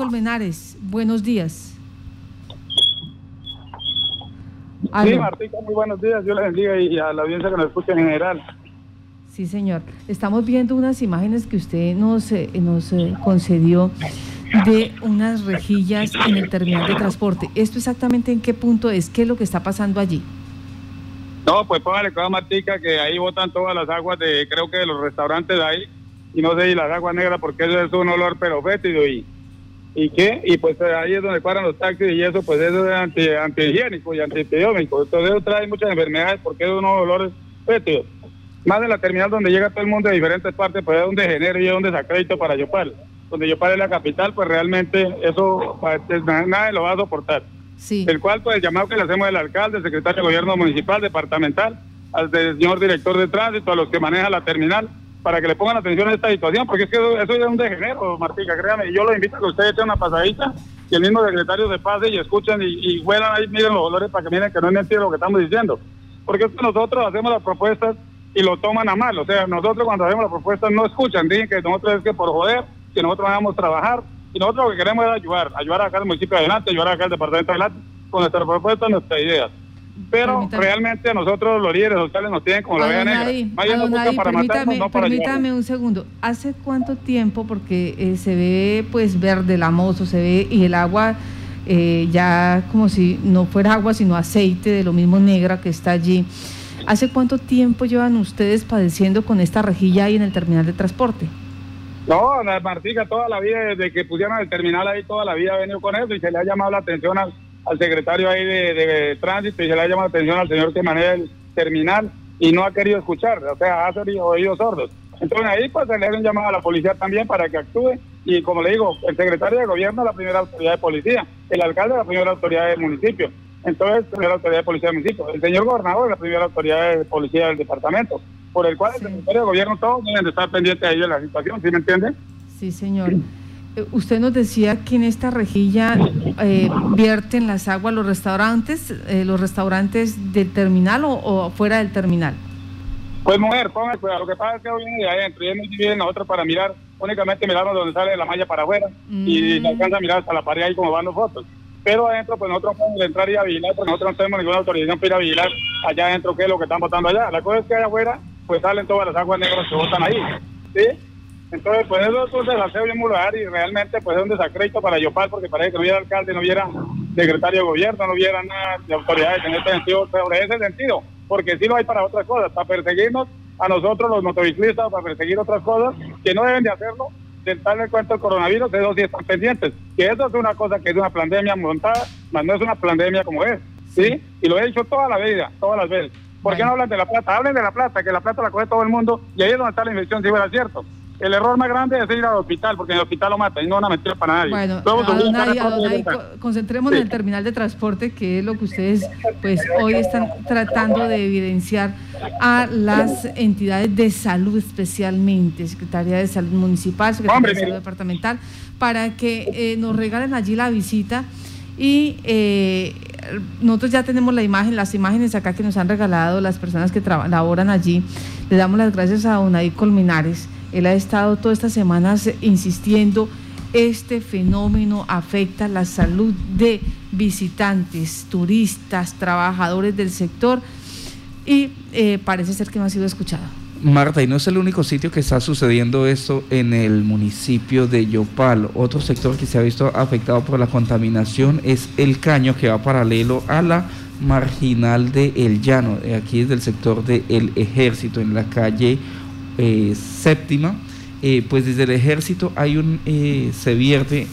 Colmenares, buenos días. Sí, Martica, muy buenos días. Yo les bendiga y a la audiencia que nos escucha en general. Sí, señor. Estamos viendo unas imágenes que usted nos, eh, nos eh, concedió de unas rejillas en el terminal de transporte. ¿Esto exactamente en qué punto es? ¿Qué es lo que está pasando allí? No, pues póngale cosa, Martica, que ahí botan todas las aguas de, creo que de los restaurantes de ahí, y no sé, y las aguas negras, porque eso es un olor pero fétido, y, y qué, y pues ahí es donde paran los taxis, y eso, pues eso es anti, antihigiénico y antipidiómico, entonces eso trae muchas enfermedades, porque es unos olores fétidos. Más en la terminal donde llega todo el mundo de diferentes partes, pues es un degenero y es un desacrédito para Yopal. Donde Yopal es la capital, pues realmente eso pues, nadie lo va a soportar. El cual, pues, el llamado que le hacemos al alcalde, secretario de gobierno municipal, departamental, al señor director de tránsito, a los que manejan la terminal, para que le pongan atención a esta situación, porque es que eso, es un degenero, Martica, créame. Yo lo invito a que ustedes echen una pasadita y el mismo secretario se pase y escuchen y, y ahí, miren los olores para que miren que no es mentira lo que estamos diciendo. Porque es que nosotros hacemos las propuestas y lo toman a mal. O sea, nosotros cuando hacemos las propuestas no escuchan, dicen que nosotros es que por joder, que nosotros vamos a trabajar y nosotros lo que queremos es ayudar, ayudar acá al municipio adelante, ayudar acá al departamento adelante con nuestras propuestas, nuestras ideas. Pero realmente nosotros los líderes sociales nos tienen como la vea negra. para permítame, no para permítame un segundo. ¿Hace cuánto tiempo, porque eh, se ve pues verde lamoso, se ve y el agua eh, ya como si no fuera agua sino aceite de lo mismo negra que está allí? ¿Hace cuánto tiempo llevan ustedes padeciendo con esta rejilla ahí en el terminal de transporte? No, la Martica toda la vida, desde que pusieron el terminal ahí, toda la vida ha venido con eso y se le ha llamado la atención al, secretario ahí de, tránsito y se le ha llamado la atención al señor que maneja el terminal y no ha querido escuchar, o sea, ha sido oídos sordos. Entonces ahí pues se le ha llamado a la policía también para que actúe y como le digo, el secretario de gobierno es la primera autoridad de policía, el alcalde es la primera autoridad del municipio entonces, la primera autoridad de policía del municipio. El señor gobernador es la primera autoridad de policía del departamento, por el cual el Ministerio de Gobierno todos deben de estar pendientes ahí de la situación, ¿sí me entiende? Sí, señor. Usted nos decía que en esta rejilla eh, vierten las aguas los restaurantes, eh, los restaurantes del terminal o, fuera del terminal. Pues mujer, póngase cuidado. Lo que pasa es que hoy viene de adentro y muy difícil nosotros para mirar, únicamente miramos donde sale la malla para afuera y mm. alcanza a mirar hasta la pared ahí como van los fotos pero adentro pues nosotros no podemos entrar y a vigilar porque nosotros no tenemos ninguna autorización para ir a vigilar allá adentro qué es lo que están botando allá. La cosa es que allá afuera pues salen todas las aguas negras que botan ahí, ¿sí? Entonces pues eso es un desaseo bien lugar y realmente pues es un desacrédito para Yopal porque parece que no hubiera alcalde, no hubiera secretario de gobierno, no hubiera nada de autoridades en este sentido, sobre ese sentido, porque sí lo hay para otras cosas, para perseguirnos a nosotros los motociclistas, para perseguir otras cosas que no deben de hacerlo darle cuenta el coronavirus, de dos sí están pendientes. Que eso es una cosa que es una pandemia montada, más no es una pandemia como es. ¿sí? Y lo he dicho toda la vida, todas las veces. ¿Por qué no hablan de la plata? Hablen de la plata, que la plata la coge todo el mundo y ahí es donde está la infección, si fuera cierto. El error más grande es ir al hospital, porque en el hospital lo matan y no van a meter para nadie. Bueno, concentrémonos en el terminal de transporte, que es lo que ustedes pues hoy están tratando de evidenciar a las entidades de salud especialmente, Secretaría de Salud Municipal, Secretaría de Salud Departamental, para que eh, nos regalen allí la visita y eh, nosotros ya tenemos la imagen, las imágenes acá que nos han regalado las personas que laboran allí. Le damos las gracias a Unai Colminares él ha estado todas estas semanas insistiendo, este fenómeno afecta la salud de visitantes, turistas, trabajadores del sector y eh, parece ser que no ha sido escuchado. Marta, y no es el único sitio que está sucediendo esto en el municipio de Yopal. Otro sector que se ha visto afectado por la contaminación es el caño que va paralelo a la marginal de El Llano, aquí es del sector del Ejército, en la calle eh, séptima, eh, pues desde el ejército hay un, eh, se vierte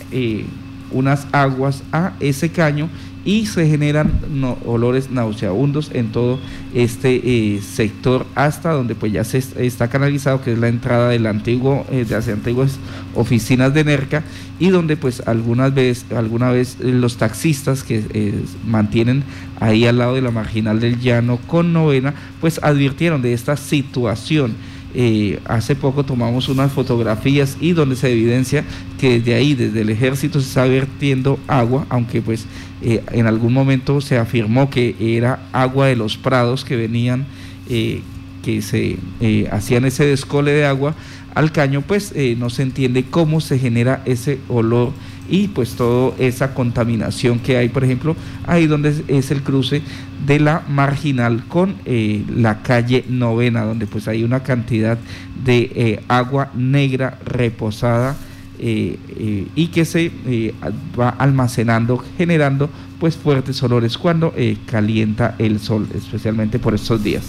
unas aguas a ese caño y se generan olores nauseabundos en todo este sector hasta donde pues ya se está canalizado que es la entrada de las antiguas oficinas de NERCA y donde pues algunas veces alguna vez los taxistas que mantienen ahí al lado de la marginal del llano con novena pues advirtieron de esta situación eh, hace poco tomamos unas fotografías y donde se evidencia que desde ahí, desde el ejército, se está vertiendo agua, aunque pues eh, en algún momento se afirmó que era agua de los prados que venían, eh, que se hacían ese descole de agua al caño, pues no se entiende cómo se genera ese olor y pues toda esa contaminación que hay, por ejemplo, ahí donde es, el cruce de la marginal con eh, la calle novena, donde pues hay una cantidad de eh, agua negra reposada y que se va almacenando, generando pues fuertes olores cuando calienta el sol, especialmente por estos días.